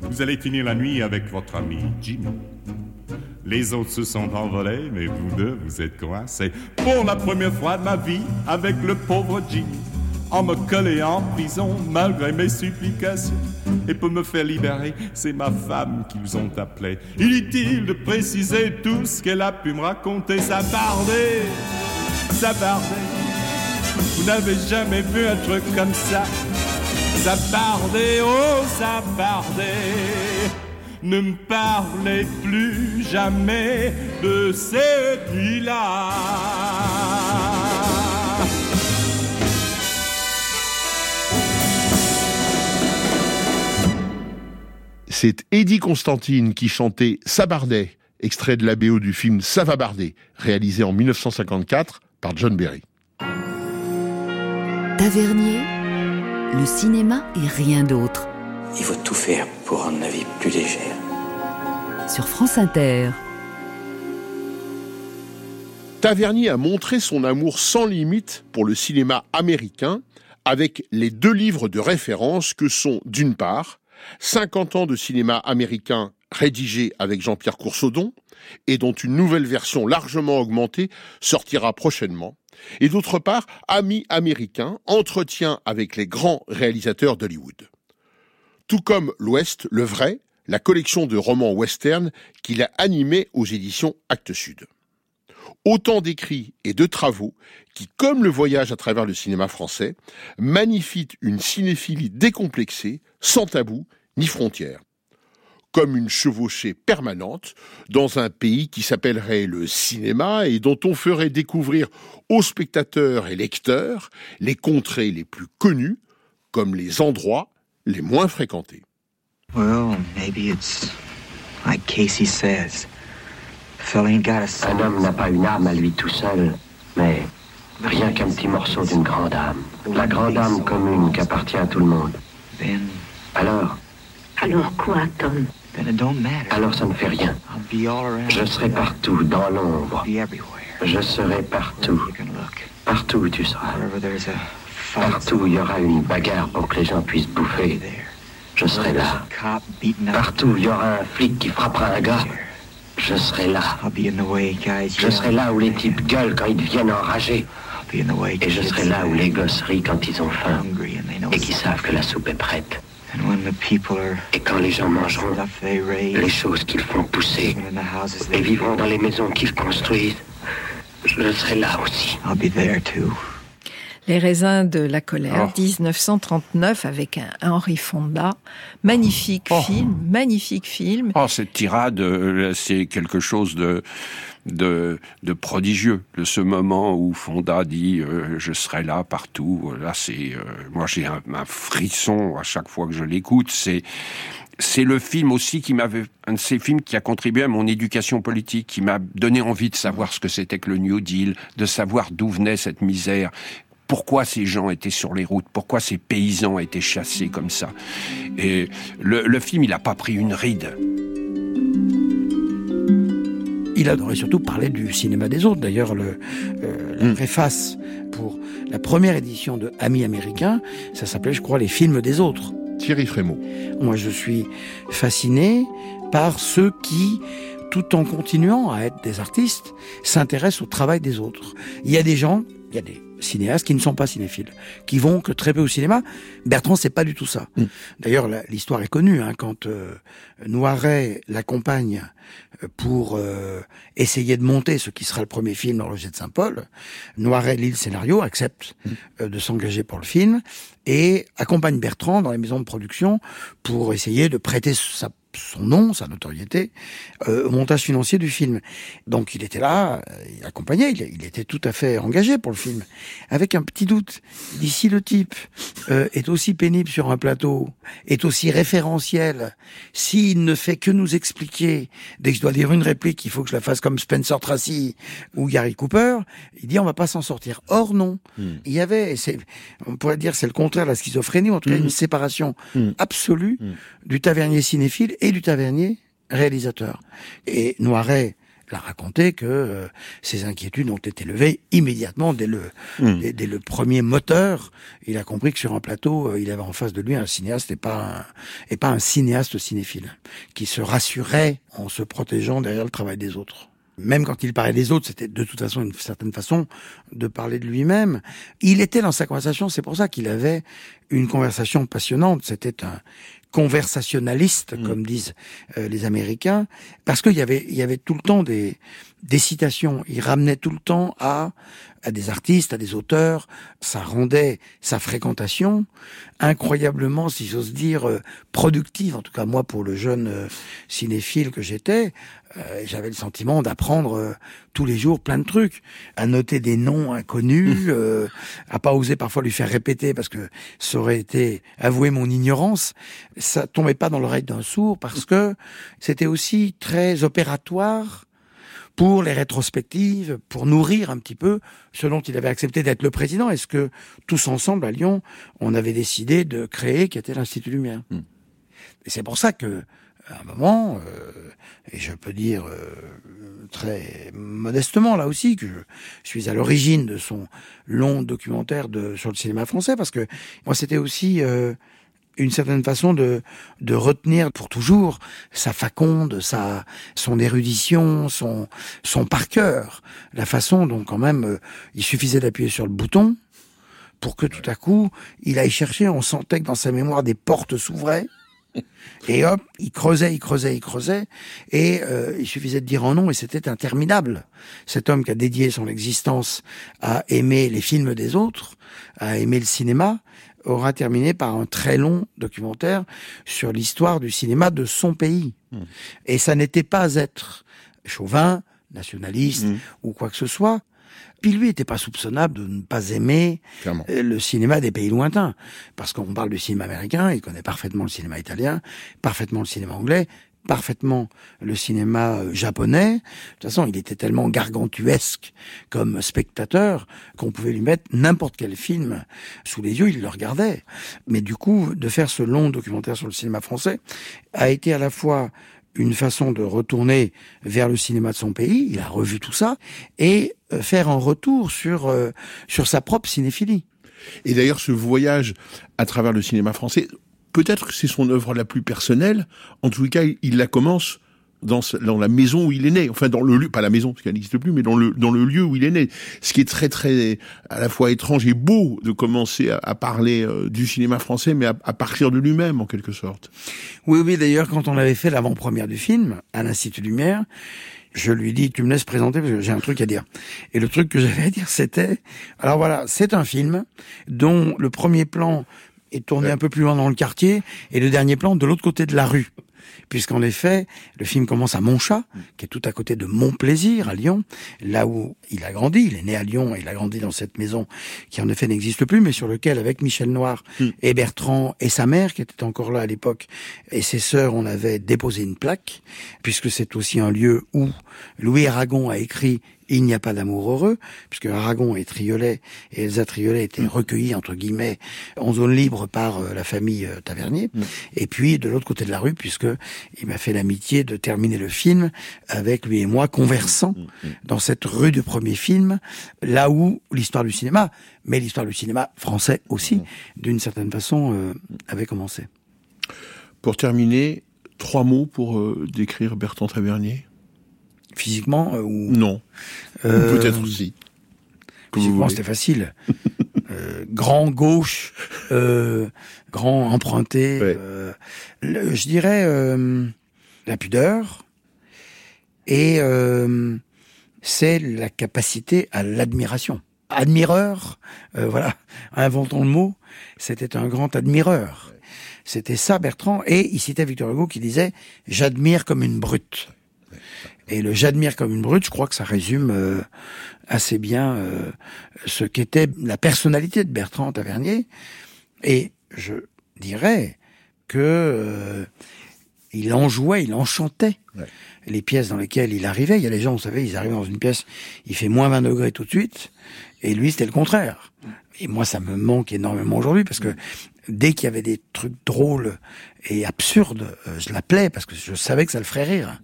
Vous allez finir la nuit avec votre ami Jimmy. Les autres se sont envolés, mais vous deux, vous êtes coincés. Pour la première fois de ma vie, avec le pauvre Jimmy. On me collait en prison, malgré mes supplications. Et pour me faire libérer, c'est ma femme qui vous ont appelé. Inutile de préciser tout ce qu'elle a pu me raconter. Ça bardait, ça bardait. Vous n'avez jamais vu un truc comme ça. Ça bardait, oh, ça bardait. Ne me parlez plus jamais de cette nuit-là. C'est Eddie Constantine qui chantait Sabardet, extrait de la BO du film Ça va barder, réalisé en 1954 par John Berry. Tavernier, le cinéma et rien d'autre. Il faut tout faire pour rendre la vie plus légère. Sur France Inter. Tavernier a montré son amour sans limite pour le cinéma américain avec les deux livres de référence que sont, d'une part, 50 ans de cinéma américain rédigé avec Jean-Pierre Coursaudon et dont une nouvelle version largement augmentée sortira prochainement, et d'autre part, Amis américains, entretien avec les grands réalisateurs d'Hollywood. Tout comme L'Ouest, le vrai, la collection de romans western qu'il a animé aux éditions Actes Sud. Autant d'écrits et de travaux qui, comme le voyage à travers le cinéma français, magnifient une cinéphilie décomplexée, sans tabou ni frontières. Comme une chevauchée permanente dans un pays qui s'appellerait le cinéma et dont on ferait découvrir aux spectateurs et lecteurs les contrées les plus connues comme les endroits les moins fréquentés. Well, maybe it's like Casey says. Un homme n'a pas une arme à lui tout seul, mais rien qu'un petit morceau d'une grande âme. La grande âme commune qui appartient à tout le monde. Then, Alors, Alors quoi, Tom? then it don't matter. alors ça ne fait rien. Je serai partout, dans l'ombre. Je serai partout. Partout où tu seras. Partout où il y aura une bagarre pour que les gens puissent bouffer. Je serai là. Partout où il y aura un flic qui frappera un gars. Je serai là. Je serai là où les types gueulent quand ils deviennent enragés. Et je serai là où les gosses rient quand ils ont faim. Et qui savent que la soupe est prête. Et quand les gens mangeront les choses qu'ils font pousser et vivront dans les maisons qu'ils construisent, je serai là aussi. Les raisins de la colère, Oh. 1939, avec un Henri Fonda. Magnifique film, magnifique film. Oh, cette tirade, euh, c'est quelque chose de, de, de prodigieux. De ce moment où Fonda dit euh, Je serai là partout. Là, c'est. euh, moi, j'ai un, un frisson à chaque fois que je l'écoute. C'est. C'est le film aussi qui m'avait, un de ces films qui a contribué à mon éducation politique, qui m'a donné envie de savoir ce que c'était que le New Deal, de savoir d'où venait cette misère pourquoi ces gens étaient sur les routes, pourquoi ces paysans étaient chassés comme ça? Et le, le film, il n'a pas pris une ride. Il adorait surtout parler du cinéma des autres. D'ailleurs, le, euh, la préface pour la première édition de Amis américains, ça s'appelait, je crois, Les films des autres. Thierry Frémaux. Moi, je suis fasciné par ceux qui, tout en continuant à être des artistes, s'intéressent au travail des autres. Il y a des gens, il y a des cinéastes qui ne sont pas cinéphiles, qui vont que très peu au cinéma. Bertrand, c'est pas du tout ça. D'ailleurs, la- l'histoire est connue. Hein, quand euh, Noiret l'accompagne euh, pour euh, essayer de monter ce qui sera le premier film L'Horloger de Saint-Paul, Noiret lit le scénario, accepte euh, de s'engager pour le film et accompagne Bertrand dans les maisons de production pour essayer de prêter sa son nom, sa notoriété, euh, au montage financier du film. Donc il était là, euh, il accompagnait, il, il était tout à fait engagé pour le film, avec un petit doute. Dit si le type euh, est aussi pénible sur un plateau, est aussi référentiel, s'il ne fait que nous expliquer, dès que je dois dire une réplique, il faut que je la fasse comme Spencer Tracy ou Gary Cooper, il dit on va pas s'en sortir. Or non, il y avait, on pourrait dire c'est le contraire de la schizophrénie, en tout cas une séparation absolue du tavernier cinéphile et du tavernier réalisateur. Et Noiret l'a raconté que euh, ces inquiétudes ont été levées immédiatement dès le, dès, dès le premier moteur. Il a compris que sur un plateau, euh, il avait en face de lui un cinéaste et pas un, et pas un cinéaste cinéphile, qui se rassurait en se protégeant derrière le travail des autres. Même quand il parlait des autres, c'était de toute façon une certaine façon de parler de lui-même. Il était dans sa conversation, c'est pour ça qu'il avait une conversation passionnante. C'était un conversationnaliste, comme disent euh, les Américains, parce qu'il y avait, il y avait tout le temps des, des citations. Il ramenait tout le temps à, à des artistes, à des auteurs. Ça rendait sa fréquentation incroyablement, si j'ose dire, euh, productive. En tout cas, moi, pour le jeune euh, cinéphile que j'étais, euh, j'avais le sentiment d'apprendre euh, tous les jours plein de trucs, à noter des noms inconnus, euh, à pas oser parfois lui faire répéter parce que ça aurait été avouer mon ignorance. Ça tombait pas dans l'oreille d'un sourd parce que c'était aussi très opératoire pour les rétrospectives, pour nourrir un petit peu ce dont il avait accepté d'être le président. Est-ce que tous ensemble à Lyon, on avait décidé de créer qui était l'Institut Lumière Et c'est pour ça que à un moment, euh, et je peux dire euh, très modestement là aussi que je suis à l'origine de son long documentaire de, sur le cinéma français, parce que moi c'était aussi euh, une certaine façon de, de retenir pour toujours sa faconde, sa, son érudition, son, son par cœur, la façon dont quand même euh, il suffisait d'appuyer sur le bouton pour que tout à coup il aille chercher, on sentait que dans sa mémoire des portes s'ouvraient. Et hop, il creusait, il creusait, il creusait, et euh, il suffisait de dire un nom et c'était interminable. Cet homme qui a dédié son existence à aimer les films des autres, à aimer le cinéma, aura terminé par un très long documentaire sur l'histoire du cinéma de son pays. Et ça n'était pas être chauvin, nationaliste ou quoi que ce soit. Puis lui était pas soupçonnable de ne pas aimer euh, le cinéma des pays lointains. Parce qu'on parle du cinéma américain, il connaît parfaitement le cinéma italien, parfaitement le cinéma anglais, parfaitement le cinéma euh, japonais. De toute façon, il était tellement gargantuesque comme spectateur qu'on pouvait lui mettre n'importe quel film sous les yeux, il le regardait. Mais du coup, de faire ce long documentaire sur le cinéma français a été à la fois une façon de retourner vers le cinéma de son pays, il a revu tout ça, et euh, faire un retour sur, euh, sur sa propre cinéphilie. Et d'ailleurs, ce voyage à travers le cinéma français, peut-être que c'est son œuvre la plus personnelle. En tout cas, il, la commence dans, la maison où il est né. Enfin, dans le lieu, pas la maison, parce qu'elle n'existe plus, mais dans le, lieu où il est né. Ce qui est très, très, à la fois étrange et beau de commencer à, à parler euh, du cinéma français, mais à, à partir de lui-même, en quelque sorte. Oui, oui, d'ailleurs, quand on avait fait l'avant-première du film, à l'Institut Lumière, je lui dis, tu me laisses présenter parce que j'ai un truc à dire. Et le truc que j'avais à dire, c'était, alors voilà, c'est un film dont le premier plan est tourné un peu plus loin dans le quartier et le dernier plan de l'autre côté de la rue. Puisqu'en effet, le film commence à Montchat, qui est tout à côté de Montplaisir, à Lyon, là où il a grandi. Il est né à Lyon et il a grandi dans cette maison qui en effet n'existe plus, mais sur lequel, avec Michel Noir et Bertrand et sa mère, qui était encore là à l'époque, et ses sœurs, on avait déposé une plaque, puisque c'est aussi un lieu où Louis Aragon a écrit Il n'y a pas d'amour heureux, puisque Aragon et Triolet et Elsa Triolet étaient recueillis, entre guillemets, en zone libre par euh, la famille euh, Tavernier. Et puis, de l'autre côté de la rue, puisque il m'a fait l'amitié de terminer le film avec lui et moi conversant dans cette rue du premier film, là où l'histoire du cinéma, mais l'histoire du cinéma français aussi, d'une certaine façon, euh, avait commencé. Pour terminer, trois mots pour euh, décrire Bertrand Tavernier? Physiquement euh, ou Non. Euh, Peut-être aussi. Physiquement, c'était facile. Euh, grand gauche, euh, grand emprunté. le- je dirais la pudeur et c'est la capacité à l'admiration. Admireur, voilà, inventons le mot. C'était un grand admireur. C'était ça, Bertrand. Et il citait Victor Hugo qui disait "J'admire comme une brute". Et le j'admire comme une brute, je crois que ça résume euh, assez bien euh, ce qu'était la personnalité de Bertrand Tavernier. Et je dirais que euh, il enjouait, il enchantait les pièces dans lesquelles il arrivait. Il y a des gens, vous savez, ils arrivent dans une pièce, il fait moins 20 degrés tout de suite, et lui, c'était le contraire. Et moi, ça me manque énormément aujourd'hui, parce que dès qu'il y avait des trucs drôles et absurdes, euh, je l'appelais, parce que je savais que ça le ferait rire.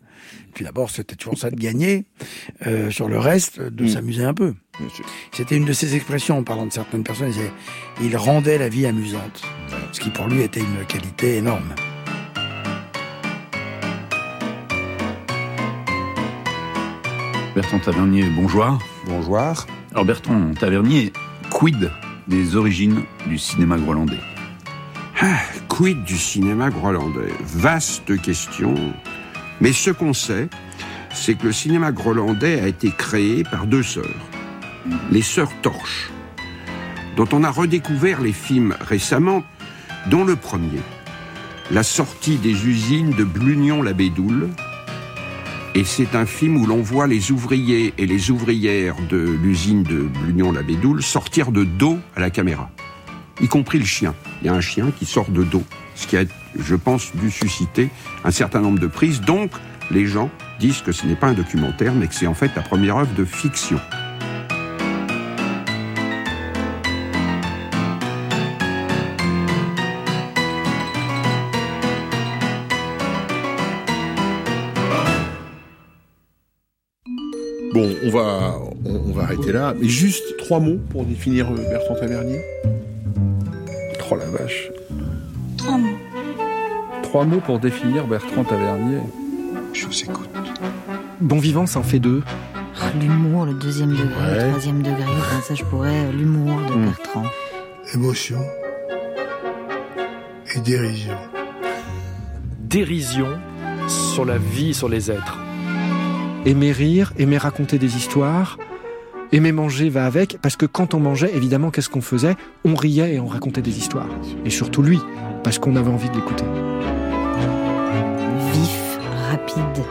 Puis d'abord, c'était toujours ça de gagner. Euh, sur le reste, de s'amuser un peu. C'était une de ses expressions en parlant de certaines personnes. Il rendait la vie amusante. Ce qui pour lui était une qualité énorme. Bertrand Tavernier, bonjour. Bonjour. Alors Bertrand Tavernier, quid des origines du cinéma groenlandais? Ah, quid du cinéma groenlandais? Vaste question. Mais ce qu'on sait, c'est que le cinéma groenlandais a été créé par deux sœurs. Les sœurs Torche, dont on a redécouvert les films récemment, dont le premier, La sortie des usines de Blunion-la-Bédoule. Et c'est un film où l'on voit les ouvriers et les ouvrières de l'usine de Blunion-la-Bédoule sortir de dos à la caméra y compris le chien. Il y a un chien qui sort de dos, ce qui a, je pense, dû susciter un certain nombre de prises. Donc, les gens disent que ce n'est pas un documentaire, mais que c'est en fait la première œuvre de fiction. Bon, on va, on, on va arrêter là. Mais juste trois mots pour définir euh, Bertrand Tavernier. Oh la vache. Trois mots. Pour définir Bertrand Tavernier. Je vous écoute. Bon vivant, ça en fait deux. L'humour, le deuxième degré, Ouais. le troisième degré, enfin, ça je pourrais, euh, l'humour de Hmm. Bertrand. Émotion et dérision. Dérision sur la vie, sur les êtres. Aimer rire, aimer raconter des histoires, aimer manger va avec, parce que quand on mangeait, évidemment, qu'est-ce qu'on faisait? On riait et on racontait des histoires. Et surtout lui, parce qu'on avait envie de l'écouter. Vif, rapide,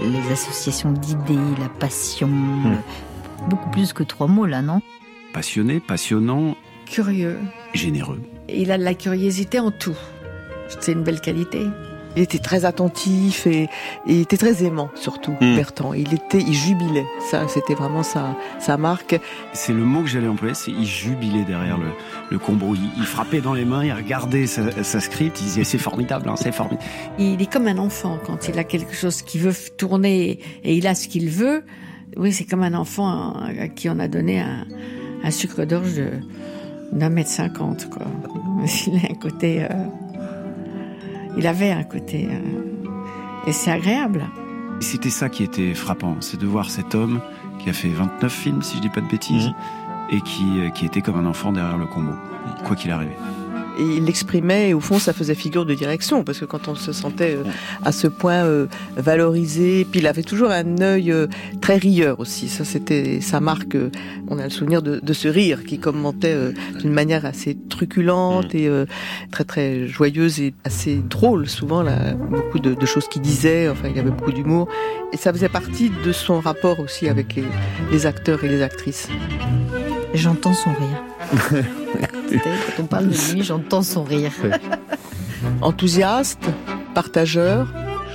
les associations d'idées, la passion. Hmm. Beaucoup plus que trois mots là, non? Passionné, passionnant, Curieux. généreux. Il a de la curiosité en tout. C'est une belle qualité. Il était très attentif et, et il était très aimant surtout, Hmm. Bertrand. Il était, il jubilait. Ça, c'était vraiment sa, sa marque. C'est le mot que j'allais employer, c'est il jubilait derrière le, le combo. Il, il frappait dans les mains, il regardait sa, sa script, il disait c'est formidable, hein, c'est formidable. Il est comme un enfant quand il a quelque chose qui veut tourner et il a ce qu'il veut. Oui, c'est comme un enfant à qui on a donné un, un sucre d'orge de- d'un mètre cinquante, quoi. Il a un côté, euh, il avait un côté, euh, et c'est agréable. Et C'était ça qui était frappant, c'est de voir cet homme qui a fait 29 films, si je dis pas de bêtises, et qui, euh, qui était comme un enfant derrière le combo, quoi qu'il arrivait. Il l'exprimait et au fond, ça faisait figure de direction parce que quand on se sentait euh, à ce point euh, valorisé, puis il avait toujours un œil euh, très rieur aussi. Ça, c'était sa marque. on a le souvenir de, ce rire qui commentait d'une manière assez truculente et très très joyeuse et assez drôle. Souvent, là, beaucoup de, choses qu'il disait. Enfin, il avait beaucoup d'humour et ça faisait partie de son rapport aussi avec les acteurs et les actrices. J'entends son rire. Quand on parle de lui, j'entends son rire. Enthousiaste, partageur,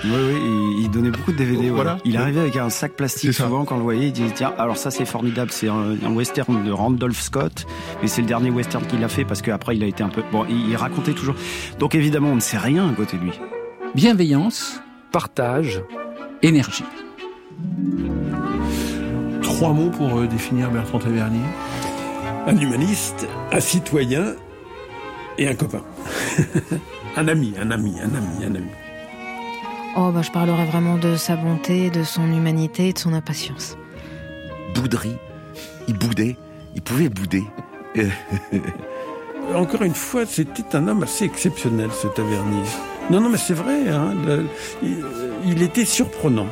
Oui, oui, il, donnait beaucoup de DVD. Voilà. Il arrivait avec un sac plastique souvent quand on le voyait. Il disait tiens, alors ça c'est formidable, c'est un, un western de Randolph Scott, mais c'est le dernier western qu'il a fait parce qu'après il a été un peu. Bon, il, il racontait toujours. Donc évidemment, on ne sait rien à côté de lui. Bienveillance, partage, énergie. Trois mots pour euh, définir Bertrand Tavernier. Un humaniste, un citoyen et un copain. un ami, un ami, un ami, un ami. Oh, bah, je parlerai vraiment de sa bonté, de son humanité et de son impatience. Bouderie. Il boudait. Il pouvait bouder. Encore une fois, c'était un homme assez exceptionnel, ce Tavernier. Non, non, mais c'est vrai, hein, le- il, il était surprenant.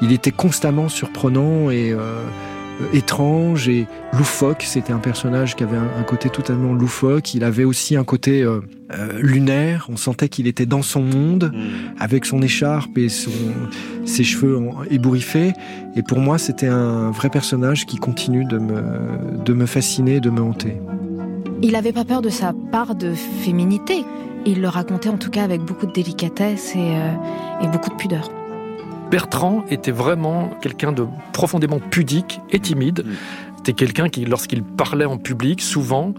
Il était constamment surprenant et euh, étrange et loufoque. C'était un personnage qui avait un, un côté totalement loufoque. Il avait aussi un côté euh, euh, lunaire. On sentait qu'il était dans son monde, avec son écharpe et son, ses cheveux ébouriffés. Et pour moi, c'était un vrai personnage qui continue de me, de me fasciner, de me hanter. Il avait pas peur de sa part de féminité. Il le racontait en tout cas avec beaucoup de délicatesse et, euh, et beaucoup de pudeur. Bertrand était vraiment quelqu'un de profondément pudique et timide. C'était quelqu'un qui, lorsqu'il parlait en public, souvent,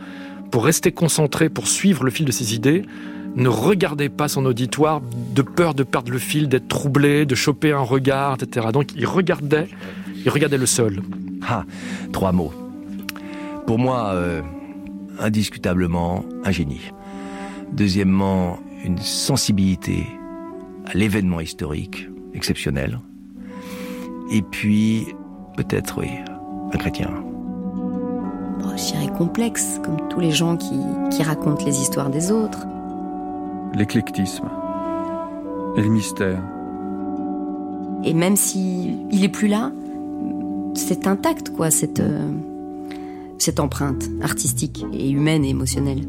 pour rester concentré, pour suivre le fil de ses idées, ne regardait pas son auditoire de peur de perdre le fil, d'être troublé, de choper un regard, etc. Donc il regardait, il regardait le sol. Ah, trois mots. Pour moi, euh, indiscutablement, un génie. Deuxièmement, une sensibilité à l'événement historique exceptionnelle. Et puis, peut-être, oui, un chrétien. Je dirais complexe, comme tous les gens qui, qui racontent les histoires des autres. L'éclectisme et le mystère. Et même si il est plus là, c'est intact, quoi, cette, euh, cette empreinte artistique et humaine et émotionnelle.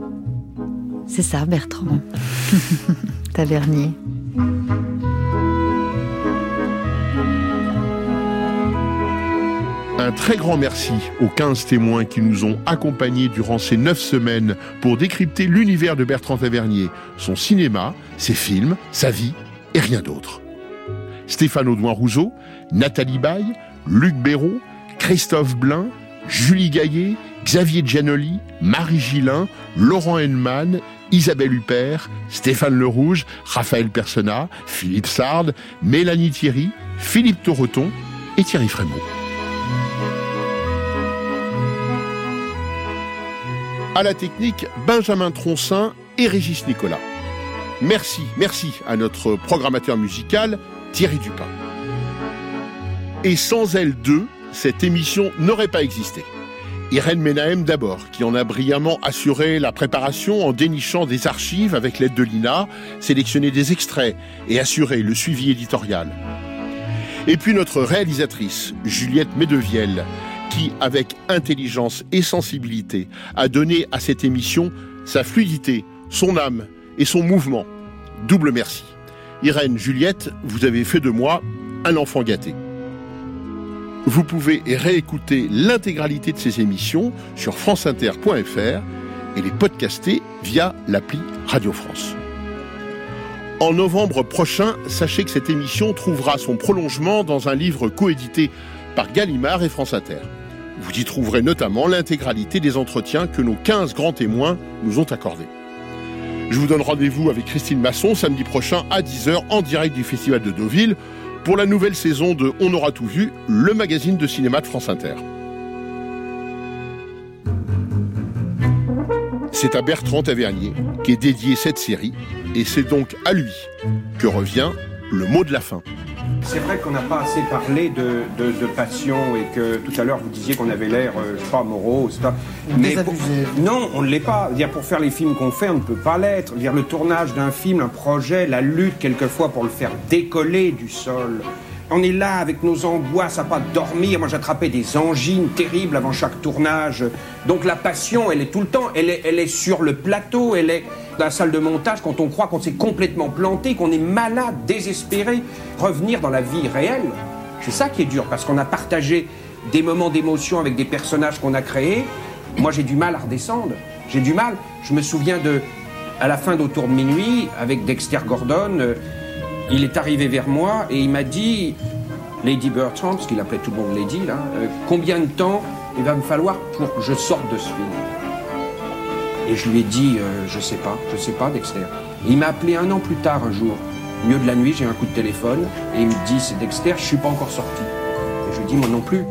C'est ça, Bertrand. Tavernier. Un très grand merci aux 15 témoins qui nous ont accompagnés durant ces 9 semaines pour décrypter l'univers de Bertrand Tavernier, son cinéma, ses films, sa vie et rien d'autre. Stéphane Audouin-Rousseau, Nathalie Baye, Luc Béraud, Christophe Blain, Julie Gaillet, Xavier Giannoli, Marie Gillin, Laurent Henneman, Isabelle Huppert, Stéphane Le Rouge, Raphaël Persona, Philippe Sard, Mélanie Thierry, Philippe Toreton et Thierry Frémaux. À la technique, Benjamin Troncin et Régis Nicolas. Merci, merci à notre programmateur musical, Thierry Dupin. Et sans elle deux, cette émission n'aurait pas existé. Irène Menahem d'abord, qui en a brillamment assuré la préparation en dénichant des archives avec l'aide de l'INA, sélectionné des extraits et assuré le suivi éditorial. Et puis notre réalisatrice, Juliette Medevielle, qui, avec intelligence et sensibilité, a donné à cette émission sa fluidité, son âme et son mouvement. Double merci. Irène, Juliette, vous avez fait de moi un enfant gâté. Vous pouvez réécouter l'intégralité de ces émissions sur franceinter.fr et les podcaster via l'appli Radio France. En novembre prochain, sachez que cette émission trouvera son prolongement dans un livre coédité par Gallimard et France Inter. Vous y trouverez notamment l'intégralité des entretiens que nos 15 grands témoins nous ont accordés. Je vous donne rendez-vous avec Christine Masson samedi prochain à 10h en direct du Festival de Deauville pour la nouvelle saison de On aura tout vu, le magazine de cinéma de France Inter. C'est à Bertrand Tavernier qu'est dédiée cette série et c'est donc à lui que revient le mot de la fin. C'est vrai qu'on n'a pas assez parlé de, de- de passion et que tout à l'heure vous disiez qu'on avait l'air, euh, je sais pas, morose. pas- Mais pour- non, on ne l'est pas. Dire pour faire les films qu'on fait, on ne peut pas l'être. Dire le tournage d'un film, un projet, la lutte quelquefois pour le faire décoller du sol. On est là avec nos angoisses à pas dormir. Moi, j'attrapais des angines terribles avant chaque tournage. Donc la passion, elle est tout le temps. Elle est, elle est sur le plateau. Elle est dans la salle de montage quand on croit qu'on s'est complètement planté, qu'on est malade, désespéré. Revenir dans la vie réelle, c'est ça qui est dur parce qu'on a partagé des moments d'émotion avec des personnages qu'on a créés. Moi, j'ai du mal à redescendre. J'ai du mal. Je me souviens de, à la fin d'Autour de minuit, avec Dexter Gordon. Il est arrivé vers moi et il m'a dit, Lady Bertrand, parce qu'il appelait tout le monde Lady, euh, combien de temps il va me falloir pour que je sorte de ce film? Et je lui ai dit, euh, je sais pas, je sais pas, Dexter. Il m'a appelé un an plus tard, un jour, au milieu de la nuit, j'ai un coup de téléphone, et il me dit, c'est Dexter, je suis pas encore sorti. Et je lui dis, moi non plus.